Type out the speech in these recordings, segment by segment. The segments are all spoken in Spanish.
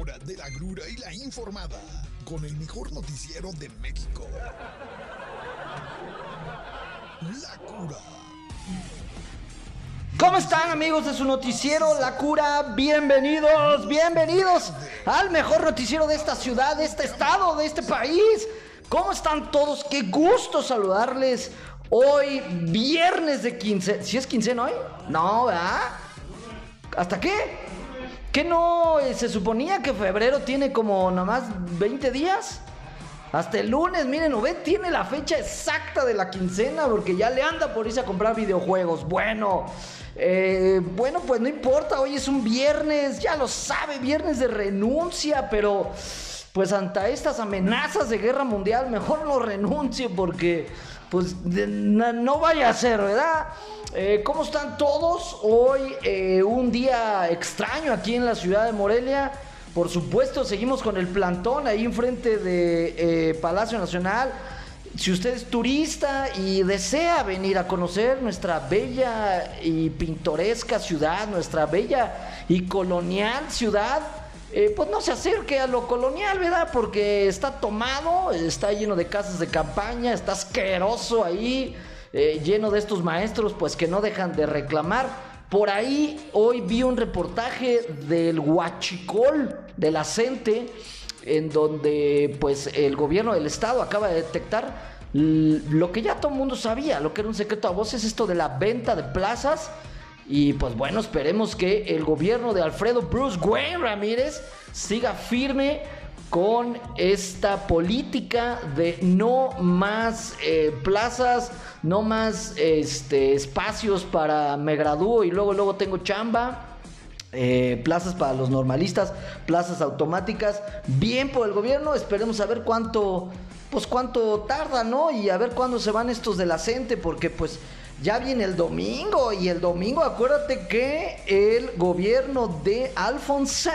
hora de la grura y la informada con el mejor noticiero de México. La cura. ¿Cómo están amigos de su noticiero La Cura? Bienvenidos, bienvenidos al mejor noticiero de esta ciudad, de este estado, de este país. ¿Cómo están todos? Qué gusto saludarles hoy, viernes de 15. ¿Si es 15 hoy? No, ¿verdad? ¿Hasta qué? ¿Qué no eh, se suponía que febrero tiene como nomás 20 días? Hasta el lunes, miren, Obed tiene la fecha exacta de la quincena porque ya le anda por irse a comprar videojuegos. Bueno, eh, bueno, pues no importa, hoy es un viernes, ya lo sabe, viernes de renuncia, pero pues ante estas amenazas de guerra mundial, mejor no renuncie porque pues no vaya a ser, ¿verdad? Eh, ¿Cómo están todos? Hoy eh, un día extraño aquí en la ciudad de Morelia. Por supuesto, seguimos con el plantón ahí enfrente de eh, Palacio Nacional. Si usted es turista y desea venir a conocer nuestra bella y pintoresca ciudad, nuestra bella y colonial ciudad, pues no se acerque a lo colonial, ¿verdad? Porque está tomado, está lleno de casas de campaña, está asqueroso ahí. Eh, lleno de estos maestros, pues que no dejan de reclamar. Por ahí hoy vi un reportaje del Huachicol de la en donde pues el gobierno del estado acaba de detectar lo que ya todo el mundo sabía, lo que era un secreto a voces, esto de la venta de plazas. Y pues bueno, esperemos que el gobierno de Alfredo Bruce Wayne Ramírez siga firme con esta política de no más eh, plazas, no más este, espacios para me gradúo y luego, luego tengo chamba. Eh, plazas para los normalistas, plazas automáticas, bien por el gobierno, esperemos a ver cuánto, pues cuánto tarda, ¿no? Y a ver cuándo se van estos de la CENTE, porque pues ya viene el domingo, y el domingo acuérdate que el gobierno de Alphonse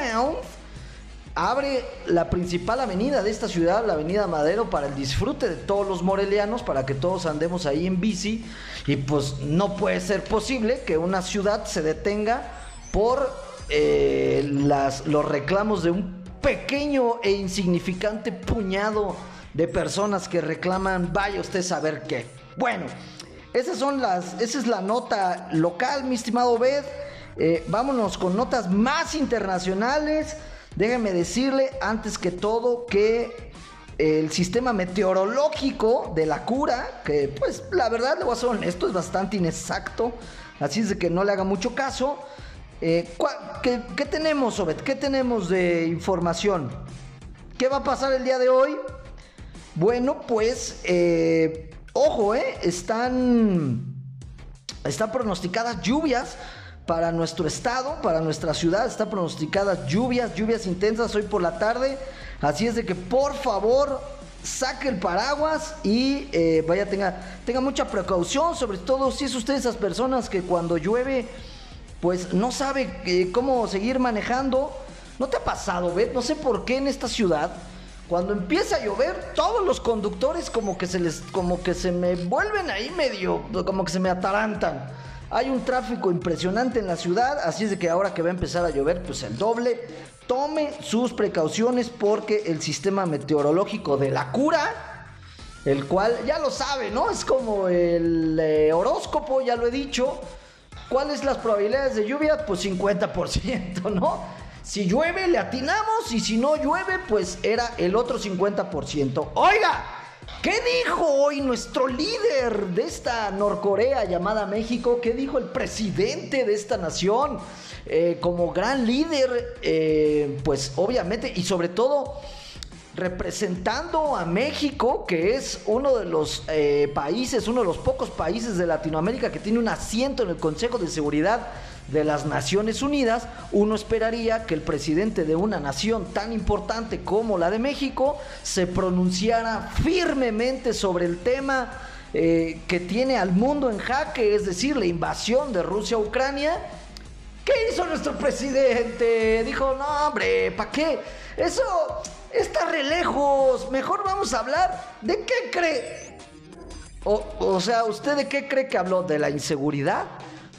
abre la principal avenida de esta ciudad, la avenida Madero, para el disfrute de todos los morelianos, para que todos andemos ahí en bici. Y pues no puede ser posible que una ciudad se detenga por eh, los reclamos de un pequeño e insignificante puñado de personas que reclaman, vaya usted a saber qué. Bueno, esas son las, esa es la nota local, mi estimado Bed. Eh, vámonos con notas más internacionales. Déjenme decirle antes que todo que el sistema meteorológico de la cura, que pues la verdad le voy a ser honesto, es bastante inexacto, así es de que no le haga mucho caso. Eh, ¿qué, tenemos, Obed? ¿Qué tenemos de información? ¿Qué va a pasar el día de hoy? Bueno, pues, eh, ojo, eh, están, están pronosticadas lluvias para nuestro estado, para nuestra ciudad. Está pronosticadas lluvias, lluvias intensas hoy por la tarde. Así es de que por favor saque el paraguas y eh, vaya, tenga, tenga mucha precaución, sobre todo si es usted esas personas que cuando llueve, pues no sabe eh, cómo seguir manejando. ¿No te ha pasado, Bet? No sé por qué en esta ciudad, cuando empieza a llover, todos los conductores como que se les, como que se me vuelven ahí medio, como que se me atarantan. Hay un tráfico impresionante en la ciudad, así es de que ahora que va a empezar a llover, pues el doble. Tome sus precauciones porque el sistema meteorológico de la cura, el cual ya lo sabe, ¿no? Es como el eh, horóscopo, ya lo he dicho. ¿Cuáles las probabilidades de lluvia? Pues 50%, ¿no? Si llueve, le atinamos y si no llueve, pues era el otro 50%. Oiga, ¿Qué dijo hoy nuestro líder de esta Norcorea llamada México? ¿Qué dijo el presidente de esta nación? Eh, como gran líder, eh, pues obviamente, y sobre todo representando a México, que es uno de los eh, países, uno de los pocos países de Latinoamérica que tiene un asiento en el Consejo de Seguridad de las Naciones Unidas, uno esperaría que el presidente de una nación tan importante como la de México se pronunciara firmemente sobre el tema eh, que tiene al mundo en jaque, es decir, la invasión de Rusia a Ucrania. ¿Qué hizo nuestro presidente? Dijo, no, hombre, ¿para qué? Eso está re lejos. Mejor vamos a hablar de qué cree. O, o sea, ¿usted de qué cree que habló? ¿De la inseguridad?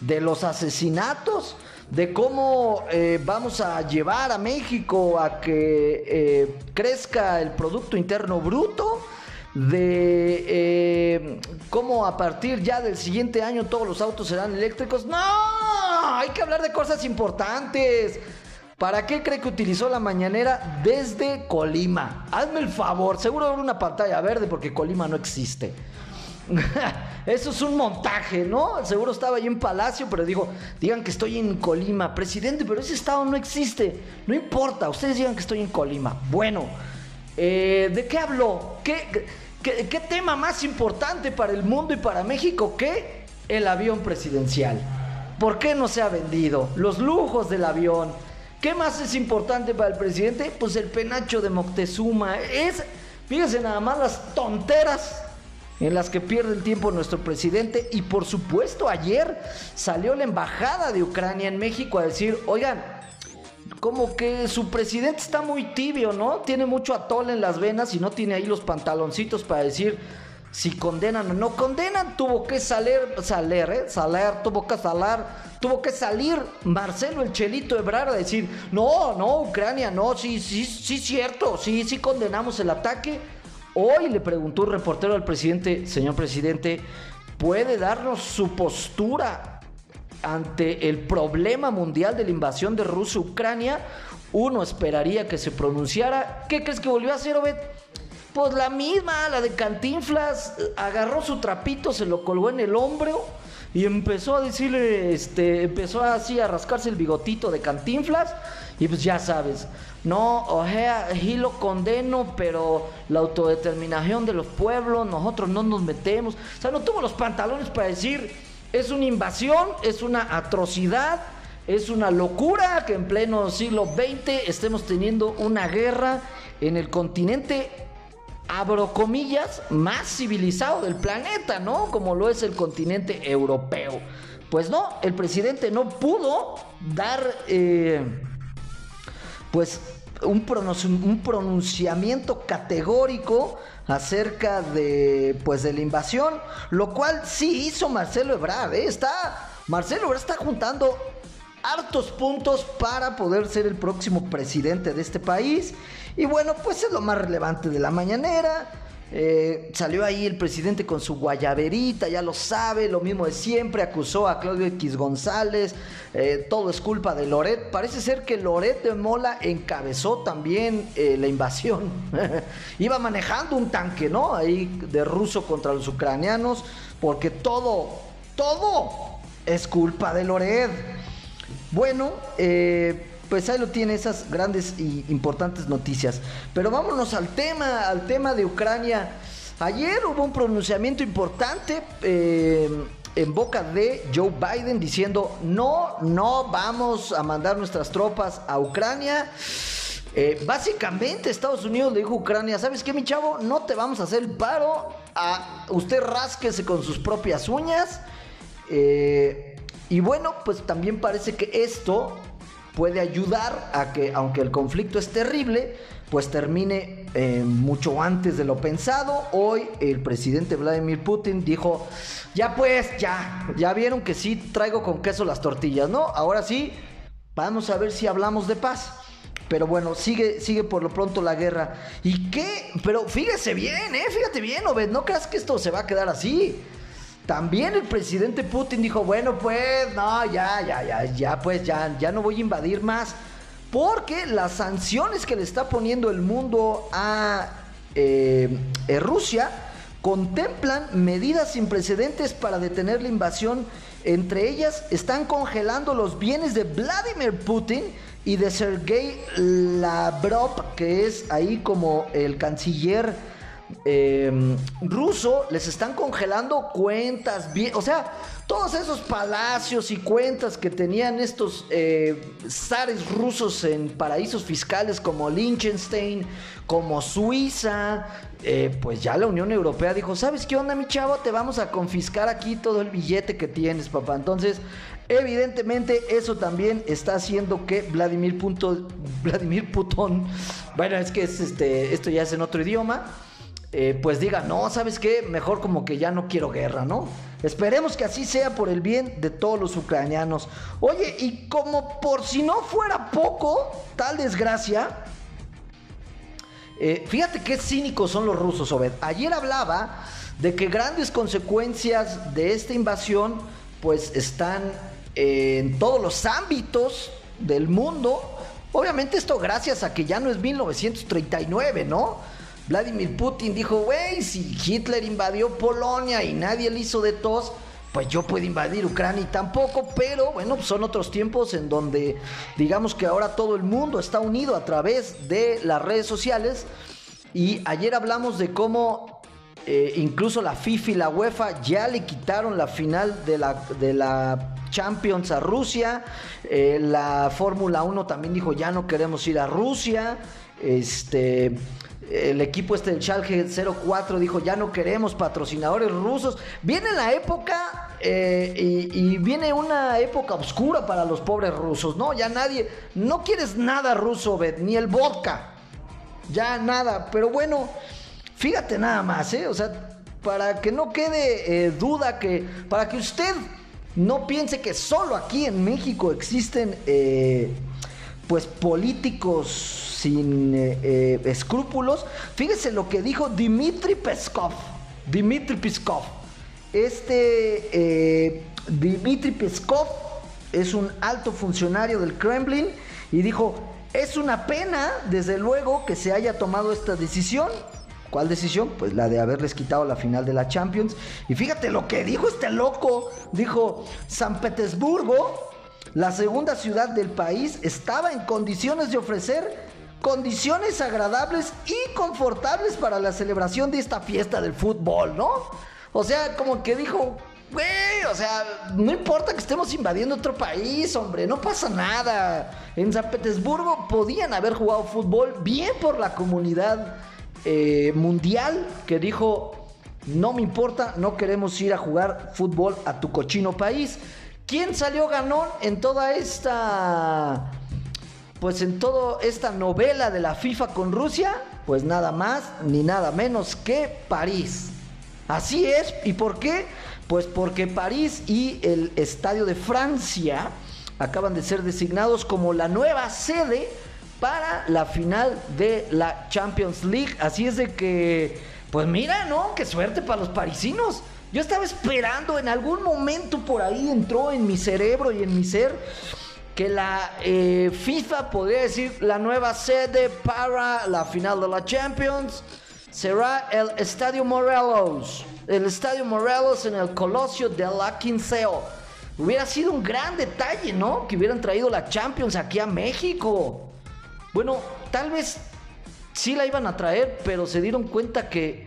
De los asesinatos, de cómo eh, vamos a llevar a México a que eh, crezca el Producto Interno Bruto, de eh, cómo a partir ya del siguiente año todos los autos serán eléctricos. No, hay que hablar de cosas importantes. ¿Para qué cree que utilizó la mañanera desde Colima? Hazme el favor, seguro habrá una pantalla verde porque Colima no existe. Eso es un montaje, ¿no? Seguro estaba ahí en Palacio, pero digo, digan que estoy en Colima, presidente, pero ese estado no existe. No importa, ustedes digan que estoy en Colima. Bueno, eh, ¿de qué habló? ¿Qué, qué, tema más importante para el mundo y para México que el avión presidencial? ¿Por qué no se ha vendido? Los lujos del avión. ¿Qué más es importante para el presidente? Pues el penacho de Moctezuma. Es, fíjense nada más las tonteras en las que pierde el tiempo nuestro presidente y por supuesto ayer salió la embajada de Ucrania en México a decir, oigan, como que su presidente está muy tibio, ¿no? Tiene mucho atol en las venas y no tiene ahí los pantaloncitos para decir si condenan o no condenan. Tuvo que salir, salir, ¿eh? Salir, tuvo que salir, tuvo que salir Marcelo el Chelito Ebrard a decir, no, no, Ucrania, no, sí, sí, sí, cierto, sí, sí condenamos el ataque Hoy le preguntó un reportero al presidente, señor presidente, ¿puede darnos su postura ante el problema mundial de la invasión de Rusia a Ucrania? Uno esperaría que se pronunciara. ¿Qué crees que volvió a hacer, Obed? Pues la misma, la de Cantinflas, agarró su trapito, se lo colgó en el hombro y empezó a decirle, este, empezó así a rascarse el bigotito de Cantinflas y pues ya sabes, no, o sea, sí lo condeno, pero la autodeterminación de los pueblos, nosotros no nos metemos. O sea, no tuvo los pantalones para decir, es una invasión, es una atrocidad, es una locura que en pleno siglo XX estemos teniendo una guerra en el continente, abro comillas, más civilizado del planeta, ¿no? Como lo es el continente europeo. Pues no, el presidente no pudo dar, eh, pues un, pronunciamiento categórico acerca de pues de la invasión, lo cual sí hizo Marcelo Ebrard, ¿eh? está Marcelo Ebrard está juntando hartos puntos para poder ser el próximo presidente de este país y bueno, pues es lo más relevante de la mañanera. Eh, salió ahí el presidente con su guayaberita, ya lo sabe, lo mismo de siempre, acusó a Claudio X González, eh, todo es culpa de Loret. Parece ser que Loret de Mola encabezó también eh, la invasión. Iba manejando un tanque, ¿no? Ahí de ruso contra los ucranianos, porque todo, todo es culpa de Loret. Bueno, eh pues ahí lo tiene esas grandes y importantes noticias. Pero vámonos al tema, al tema de Ucrania. Ayer hubo un pronunciamiento importante eh, en boca de Joe Biden diciendo no, no vamos a mandar nuestras tropas a Ucrania. Eh, básicamente Estados Unidos le dijo a Ucrania, ¿sabes qué mi chavo? No te vamos a hacer el paro, a usted rásquese con sus propias uñas. Eh, y bueno, pues también parece que esto puede ayudar a que, aunque el conflicto es terrible, pues termine eh, mucho antes de lo pensado. Hoy el presidente Vladimir Putin dijo, ya pues, ya, ya vieron que sí traigo con queso las tortillas, ¿no? Ahora sí, vamos a ver si hablamos de paz. Pero bueno, sigue, sigue por lo pronto la guerra. ¿Y qué? Pero fíjese bien, ¿eh? Fíjate bien, Obed, no creas que esto se va a quedar así. También el presidente Putin dijo, bueno, pues, no, ya, ya, ya, ya, pues, ya, ya no voy a invadir más. Porque las sanciones que le está poniendo el mundo a eh, eh, Rusia contemplan medidas sin precedentes para detener la invasión. Entre ellas están congelando los bienes de Vladimir Putin y de Sergei Lavrov, que es ahí como el canciller Em, ruso les están congelando cuentas, o sea, todos esos palacios y cuentas que tenían estos eh, zares rusos en paraísos fiscales como Liechtenstein, como Suiza, eh, pues ya la Unión Europea dijo, ¿sabes qué onda mi chavo? Te vamos a confiscar aquí todo el billete que tienes, papá. Entonces, evidentemente eso también está haciendo que Vladimir, Punto, Vladimir Putin, bueno, es que es este, esto ya es en otro idioma, eh, pues diga, no, ¿sabes qué? Mejor como que ya no quiero guerra, ¿no? Esperemos que así sea por el bien de todos los ucranianos. Oye, y como por si no fuera poco, tal desgracia, eh, fíjate qué cínicos son los rusos, Obed. Ayer hablaba de que grandes consecuencias de esta invasión pues están en todos los ámbitos del mundo. Obviamente esto gracias a que ya no es 1939, ¿no? Vladimir Putin dijo, güey, si Hitler invadió Polonia y nadie le hizo de tos, pues yo puedo invadir Ucrania y tampoco, pero bueno, son otros tiempos en donde digamos que ahora todo el mundo está unido a través de las redes sociales. Y ayer hablamos de cómo eh, incluso la FIFA y la UEFA ya le quitaron la final de la, de la Champions a Rusia. Eh, la Fórmula 1 también dijo ya no queremos ir a Rusia. Este, el equipo este del Schalke 04 dijo ya no queremos patrocinadores rusos. Viene la época eh, y, viene una época oscura para los pobres rusos, ¿no? Ya nadie, no quieres nada ruso, ni el vodka. Ya nada, pero bueno. Fíjate nada más, ¿eh? O sea, para que no quede eh, duda que, para que usted no piense que solo aquí en México existen, eh, pues, políticos sin eh, escrúpulos. Fíjese lo que dijo Dmitry Peskov. Dmitry Peskov. Este Dmitry Peskov es un alto funcionario del Kremlin y dijo, es una pena, desde luego, que se haya tomado esta decisión ¿Cuál decisión? Pues la de haberles quitado la final de la Champions. Y fíjate lo que dijo este loco. Dijo, San Petersburgo, la segunda ciudad del país, estaba en condiciones de ofrecer condiciones agradables y confortables para la celebración de esta fiesta del fútbol, ¿no? O sea, como que dijo, güey, o sea, no importa que estemos invadiendo otro país, hombre, no pasa nada. En San Petersburgo podían haber jugado fútbol bien por la comunidad eh, mundial que dijo, no me importa, no queremos ir a jugar fútbol a tu cochino país. ¿Quién salió ganón en toda esta... Pues en toda esta novela de la FIFA con Rusia? Pues nada más ni nada menos que París. Así es. ¿Y por qué? Pues porque París y el Estadio de Francia acaban de ser designados como la nueva sede para la final de la Champions League. Así es de que, pues mira, ¿no? Qué suerte para los parisinos. Yo estaba esperando, en algún momento por ahí entró en mi cerebro y en mi ser que la eh, FIFA podría decir la nueva sede para la final de la Champions será el Estadio Morelos. El Estadio Morelos en el Colosio de la Quinceo. Hubiera sido un gran detalle, ¿no? Que hubieran traído la Champions aquí a México. Bueno, tal vez sí la iban a traer, pero se dieron cuenta que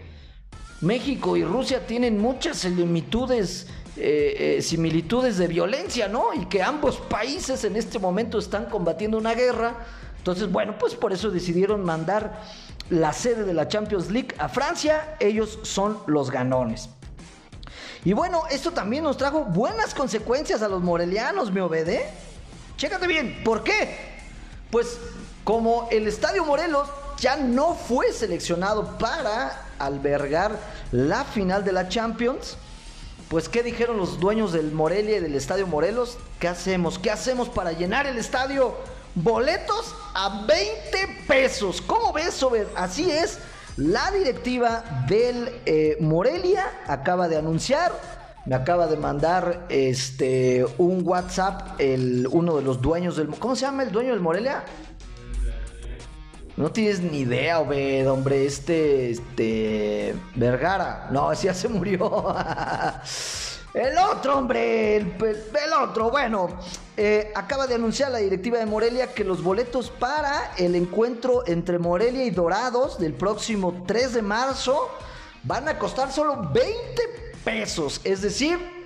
México y Rusia tienen muchas similitudes, eh, eh, similitudes de violencia, ¿no? Y que ambos países en este momento están combatiendo una guerra. Entonces, bueno, pues por eso decidieron mandar la sede de la Champions League a Francia. Ellos son los ganones. Y bueno, esto también nos trajo buenas consecuencias a los morelianos, ¿me obede? Chécate bien, ¿por qué? Pues como el Estadio Morelos ya no fue seleccionado para albergar la final de la Champions, pues ¿qué dijeron los dueños del Morelia y del Estadio Morelos? ¿Qué hacemos? ¿Qué hacemos para llenar el estadio? Boletos a 20 pesos. ¿Cómo ves? Así es. La directiva del eh, Morelia acaba de anunciar, me acaba de mandar este un WhatsApp el uno de los dueños del ¿Cómo se llama el dueño del Morelia? No tienes ni idea, Obed, hombre, este, este, Vergara. No, ese ya se murió. el otro, hombre, el, otro. Bueno, eh, acaba de anunciar la directiva de Morelia que los boletos para el encuentro entre Morelia y Dorados del próximo 3 de marzo van a costar solo 20 pesos. Es decir,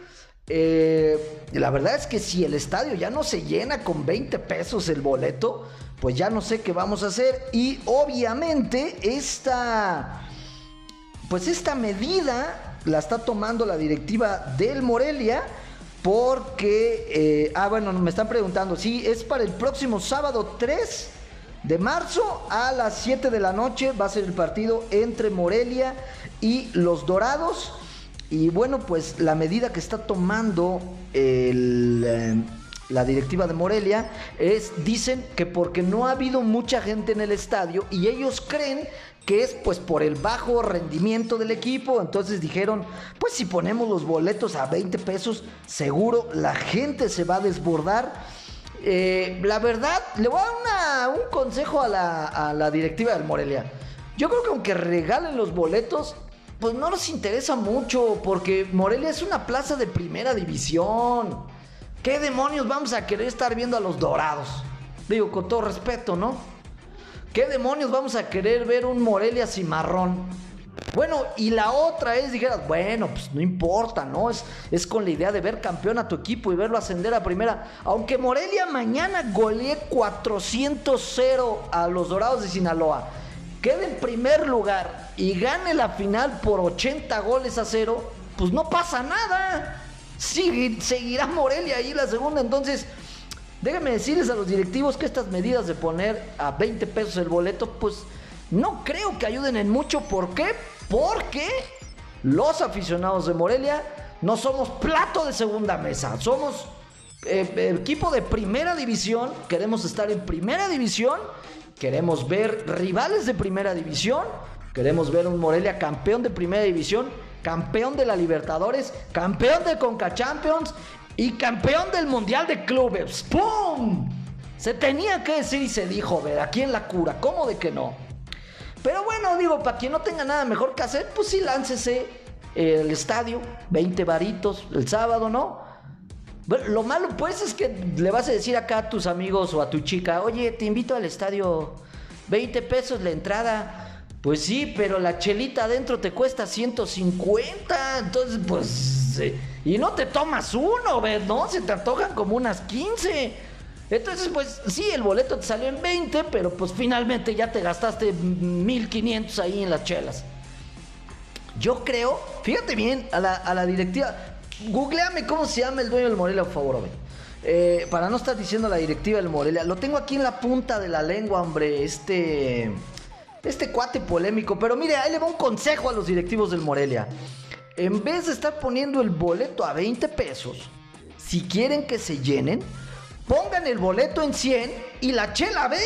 eh, la verdad es que si el estadio ya no se llena con 20 pesos el boleto, pues ya no sé qué vamos a hacer. Y obviamente esta, pues esta medida la está tomando la directiva del Morelia. Porque, eh, ah, bueno, me están preguntando, sí, es para el próximo sábado 3 de marzo a las 7 de la noche va a ser el partido entre Morelia y los Dorados. Y bueno, pues la medida que está tomando eh, la directiva de Morelia es, dicen que porque no ha habido mucha gente en el estadio y ellos creen que es pues por el bajo rendimiento del equipo. Entonces dijeron, pues si ponemos los boletos a 20 pesos, seguro la gente se va a desbordar. Eh, la verdad, le voy a dar un consejo a la, a la directiva del Morelia. Yo creo que aunque regalen los boletos, pues no nos interesa mucho, porque Morelia es una plaza de primera división. ¿Qué demonios vamos a querer estar viendo a los dorados? Digo, con todo respeto, ¿no? ¿Qué demonios vamos a querer ver un Morelia cimarrón? Bueno, y la otra es, dijeras, bueno, pues no importa, ¿no? Es, es con la idea de ver campeón a tu equipo y verlo ascender a primera. Aunque Morelia mañana golee 400-0 a los Dorados de Sinaloa, quede en primer lugar y gane la final por 80 goles a cero, pues no pasa nada. seguirá Morelia ahí la segunda, entonces Déjenme decirles a los directivos que estas medidas de poner a 20 pesos el boleto, pues no creo que ayuden en mucho. ¿Por qué? Porque los aficionados de Morelia no somos plato de segunda mesa, somos eh, equipo de primera división, queremos estar en primera división, queremos ver rivales de primera división, queremos ver un Morelia campeón de primera división, campeón de la Libertadores, campeón de Conca Champions y campeón del Mundial de Clubes. ¡Pum! Se tenía que decir y se dijo, ver, aquí en la cura, ¿cómo de que no? Pero bueno, digo, para quien no tenga nada mejor que hacer, pues sí, láncese el estadio, 20 varitos el sábado, ¿no? Lo malo pues es que le vas a decir acá a tus amigos o a tu chica, oye, te invito al estadio, 20 pesos la entrada. Pues sí, pero la chelita adentro te cuesta 150, entonces pues... Y no te tomas uno, ¿ves? ¿No? Se te antojan como unas 15. Entonces, pues sí, el boleto te salió en 20, pero pues finalmente ya te gastaste 1500 ahí en las chelas. Yo creo, fíjate bien, a la, directiva, googleame cómo se llama el dueño del Morelia, por favor, eh, para no estar diciendo la directiva del Morelia, lo tengo aquí en la punta de la lengua, hombre, este, este cuate polémico. Pero mire, ahí le va un consejo a los directivos del Morelia en vez de estar poniendo el boleto a 20 pesos, si quieren que se llenen, pongan el boleto en 100 y la chela a 20.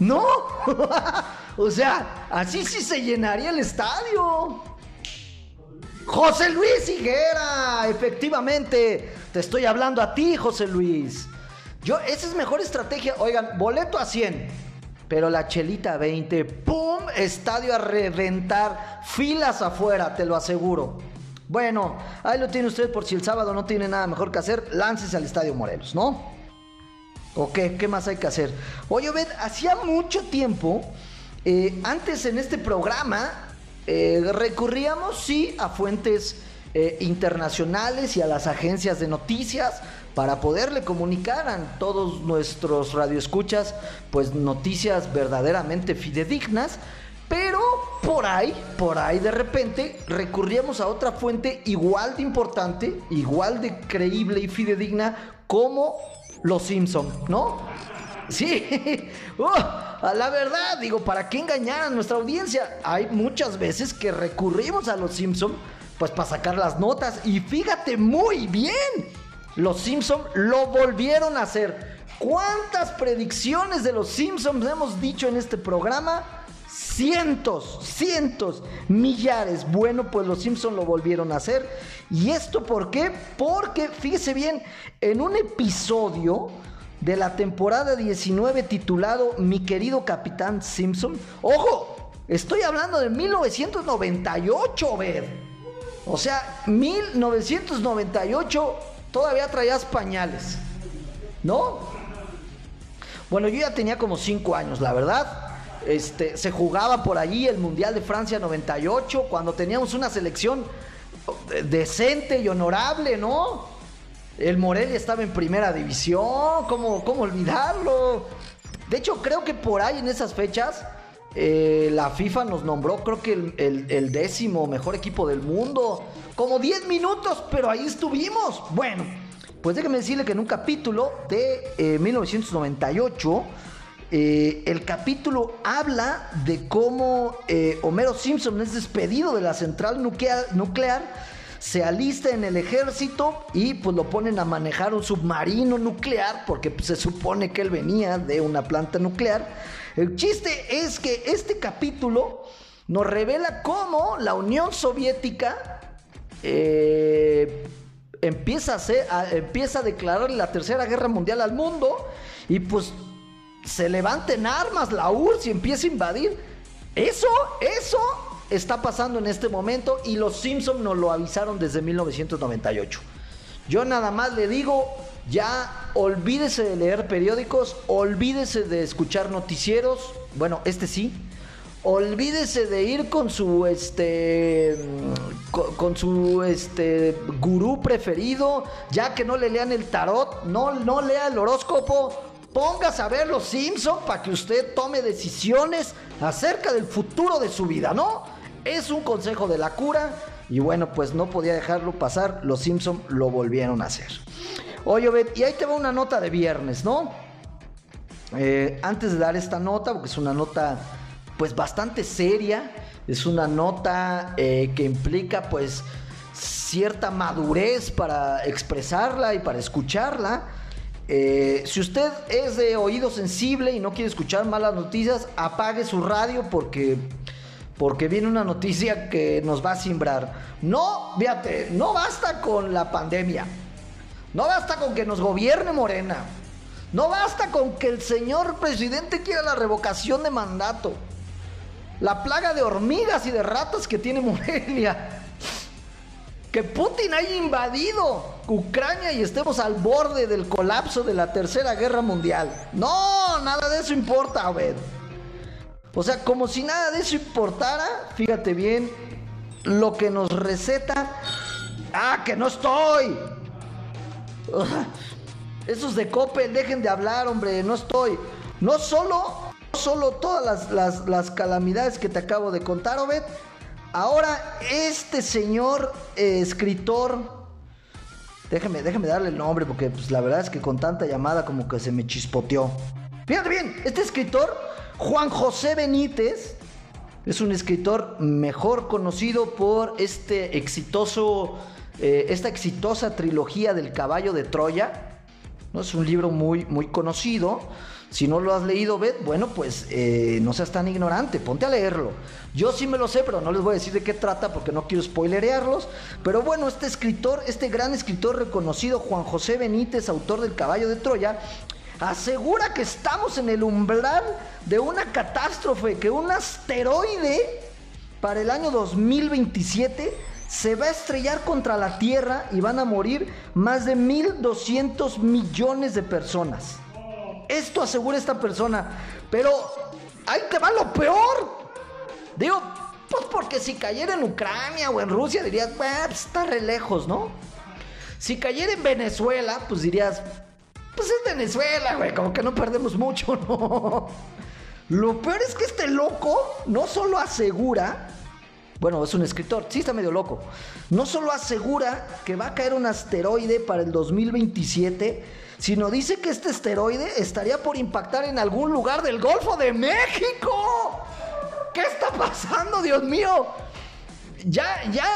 No, o sea, así sí se llenaría el estadio. José Luis Higuera, efectivamente, te estoy hablando a ti, José Luis. Yo, esa es mejor estrategia. Oigan, boleto a 100 pero la chelita 20, ¡pum! Estadio a reventar, filas afuera, te lo aseguro. Bueno, ahí lo tiene usted por si el sábado no tiene nada mejor que hacer, láncese al Estadio Morelos, ¿no? ¿O qué? ¿Qué más hay que hacer? Oye, Obed, hacía mucho tiempo, eh, antes en este programa, eh, recurríamos, sí, a fuentes eh, internacionales y a las agencias de noticias para poderle comunicar a todos nuestros radioescuchas pues noticias verdaderamente fidedignas, pero por ahí, por ahí de repente recurríamos a otra fuente igual de importante, igual de creíble y fidedigna como Los Simpson, ¿no? Sí, a la verdad, digo, ¿para qué engañar a nuestra audiencia? Hay muchas veces que recurrimos a Los Simpson pues para sacar las notas y fíjate muy bien los Simpsons lo volvieron a hacer. ¿Cuántas predicciones de los Simpsons hemos dicho en este programa? Cientos, cientos, millares. Bueno, pues los Simpsons lo volvieron a hacer. ¿Y esto por qué? Porque, fíjese bien, en un episodio de la temporada 19 titulado Mi querido Capitán Simpson, ojo, estoy hablando de 1998, ver. O sea, 1998 todavía traías pañales, ¿no? Bueno, yo ya tenía como 5 años, la verdad. Este, se jugaba por allí el Mundial de Francia 98, cuando teníamos una selección decente y honorable, ¿no? El Morelia estaba en primera división, ¿cómo, cómo olvidarlo? De hecho, creo que por ahí en esas fechas eh, la FIFA nos nombró, creo que el, décimo mejor equipo del mundo. Como 10 minutos, pero ahí estuvimos. Bueno, pues déjeme decirle que en un capítulo de 1998, Eh, el capítulo habla de cómo eh, Homero Simpson es despedido de la central nuclear, se alista en el ejército y pues lo ponen a manejar un submarino nuclear porque se supone que él venía de una planta nuclear. El chiste es que este capítulo nos revela cómo la Unión Soviética eh, empieza, a empieza a declarar la Tercera Guerra Mundial al mundo y pues se levanta en armas la URSS y empieza a invadir. Eso, eso está pasando en este momento y los Simpsons nos lo avisaron desde 1998. Yo nada más le digo, ya olvídese de leer periódicos, olvídese de escuchar noticieros, bueno, este sí. Olvídese de ir con su este con, su este gurú preferido, ya que no le lean el tarot, no no lea el horóscopo, Póngase a ver los Simpson para que usted tome decisiones acerca del futuro de su vida, ¿no? Es un consejo de la cura y bueno, pues no podía dejarlo pasar, los Simpson lo volvieron a hacer. Oye, Bet, y ahí te va una nota de viernes, ¿no? Eh, antes de dar esta nota, porque es una nota pues bastante seria, es una nota eh, que implica pues cierta madurez para expresarla y para escucharla. Eh, si usted es de oído sensible y no quiere escuchar malas noticias, apague su radio porque, porque viene una noticia que nos va a simbrar. No, fíjate, no basta con la pandemia. No basta con que nos gobierne Morena. No basta con que el señor presidente quiera la revocación de mandato. La plaga de hormigas y de ratas que tiene Morelia que Putin haya invadido Ucrania y estemos al borde del colapso de la Tercera Guerra Mundial. No, nada de eso importa, a ver. O sea, como si nada de eso importara, fíjate bien, lo que nos receta. Ah, que no estoy. Esos de Coppel, dejen de hablar, hombre, no estoy. No solo, no solo todas las, las calamidades que te acabo de contar, Obed, Ahora, este señor eh, escritor, déjeme, déjeme darle el nombre porque pues, la verdad es que con tanta llamada como que se me chispoteó. Fíjate bien, este escritor, Juan José Benítez, es un escritor mejor conocido por este exitoso, eh, esta exitosa trilogía del caballo de Troya. ¿no? Es un libro muy, muy conocido. Si no lo has leído, Bet, bueno, pues eh, no seas tan ignorante, ponte a leerlo. Yo sí me lo sé, pero no les voy a decir de qué trata porque no quiero spoilerearlos. Pero bueno, este escritor, este gran escritor reconocido, Juan José Benítez, autor del Caballo de Troya, asegura que estamos en el umbral de una catástrofe, que un asteroide para el año 2027 se va a estrellar contra la Tierra y van a morir más de 1.200 millones de personas. Esto asegura esta persona. Pero ahí te va lo peor. Digo, pues porque si cayera en Ucrania o en Rusia dirías, pues está re lejos, ¿no? Si cayera en Venezuela, pues dirías, pues es Venezuela, güey, como que no perdemos mucho, ¿no? Lo peor es que este loco no solo asegura, bueno, es un escritor, sí está medio loco, no solo asegura que va a caer un asteroide para el 2027, sino dice que este esteroide estaría por impactar en algún lugar del Golfo de México. ¿Qué está pasando, Dios mío? Ya, ya,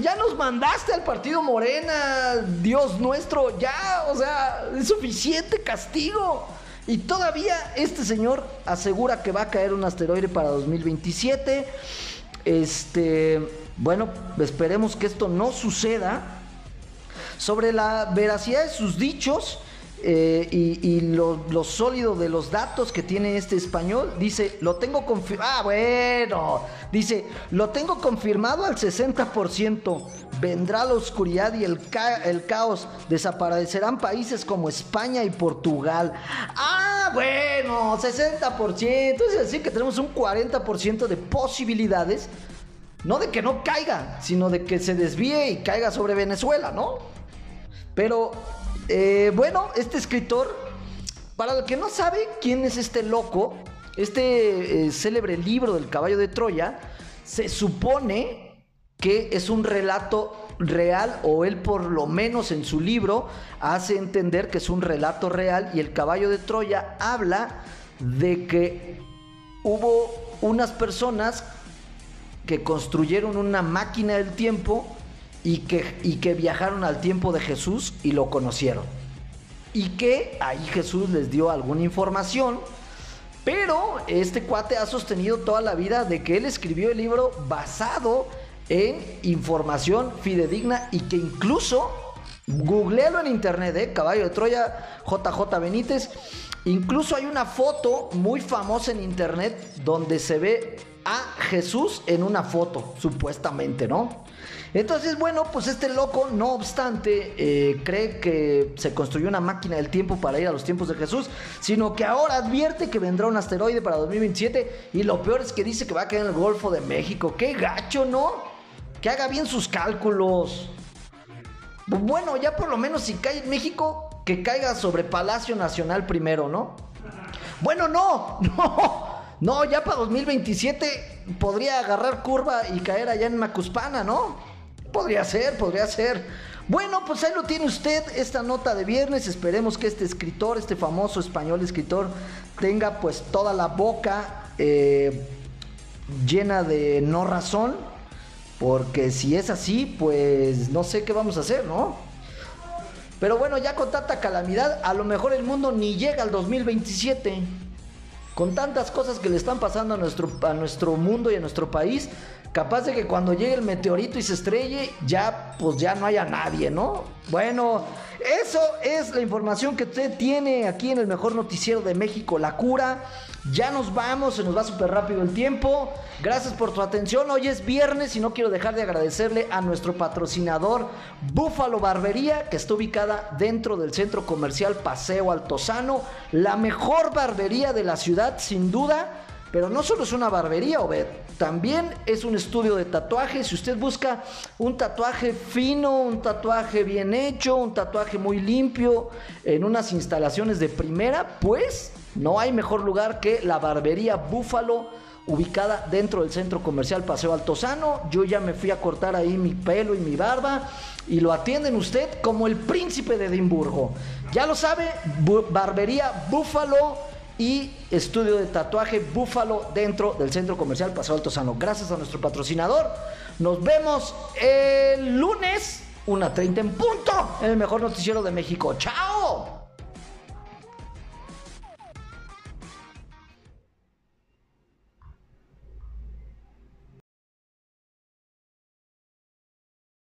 ya nos mandaste al partido Morena, Dios nuestro, ya, o sea, es suficiente castigo. Y todavía este señor asegura que va a caer un asteroide para 2027. Este, bueno, esperemos que esto no suceda. Sobre la veracidad de sus dichos, eh, y, lo, sólido de los datos que tiene este español, dice, lo tengo confirmado, ah, bueno, dice, lo tengo confirmado al 60%, vendrá la oscuridad y el, el caos, desaparecerán países como España y Portugal. Ah, bueno, 60%, es decir que tenemos un 40% de posibilidades, no de que no caiga, sino de que se desvíe y caiga sobre Venezuela, ¿no? Pero eh, bueno, este escritor, para el que no sabe quién es este loco, este eh, célebre libro del caballo de Troya, se supone que es un relato real, o él por lo menos en su libro hace entender que es un relato real y el caballo de Troya habla de que hubo unas personas que construyeron una máquina del tiempo y que, y que viajaron al tiempo de Jesús y lo conocieron. Y que ahí Jesús les dio alguna información, pero este cuate ha sostenido toda la vida de que él escribió el libro basado en información fidedigna y que incluso, googlealo en internet, ¿eh? Caballo de Troya, JJ Benítez, incluso hay una foto muy famosa en internet donde se ve a Jesús en una foto, supuestamente, ¿no? Entonces, bueno, pues este loco, no obstante, eh, cree que se construyó una máquina del tiempo para ir a los tiempos de Jesús, sino que ahora advierte que vendrá un asteroide para 2027 y lo peor es que dice que va a caer en el Golfo de México. ¡Qué gacho, ¿no? Que haga bien sus cálculos. Bueno, ya por lo menos si cae en México, que caiga sobre Palacio Nacional primero, ¿no? Bueno, no, no. No, ya para 2027 podría agarrar curva y caer allá en Macuspana, ¿no? Podría ser, podría ser. Bueno, pues ahí lo tiene usted, esta nota de viernes. Esperemos que este escritor, este famoso español escritor, tenga pues toda la boca eh, llena de no razón. Porque si es así, pues no sé qué vamos a hacer, ¿no? Pero bueno, ya con tanta calamidad, a lo mejor el mundo ni llega al 2027 con tantas cosas que le están pasando a nuestro, a nuestro mundo y a nuestro país, capaz de que cuando llegue el meteorito y se estrelle, ya pues ya no haya nadie, ¿no? Bueno, eso es la información que usted tiene aquí en el mejor noticiero de México, La Cura. Ya nos vamos, se nos va súper rápido el tiempo. Gracias por tu atención. Hoy es viernes y no quiero dejar de agradecerle a nuestro patrocinador Búfalo Barbería, que está ubicada dentro del centro comercial Paseo Altozano, la mejor barbería de la ciudad, sin duda. Pero no solo es una barbería, Obed, también es un estudio de tatuajes. Si usted busca un tatuaje fino, un tatuaje bien hecho, un tatuaje muy limpio, en unas instalaciones de primera, pues no hay mejor lugar que la barbería Búfalo ubicada dentro del centro comercial Paseo Altozano. Yo ya me fui a cortar ahí mi pelo y mi barba y lo atienden usted como el príncipe de Edimburgo. Ya lo sabe, barbería Búfalo y estudio de tatuaje Búfalo dentro del centro comercial Paseo Altozano. Gracias a nuestro patrocinador. Nos vemos el lunes, una 30 en punto, en el mejor noticiero de México. ¡Chao!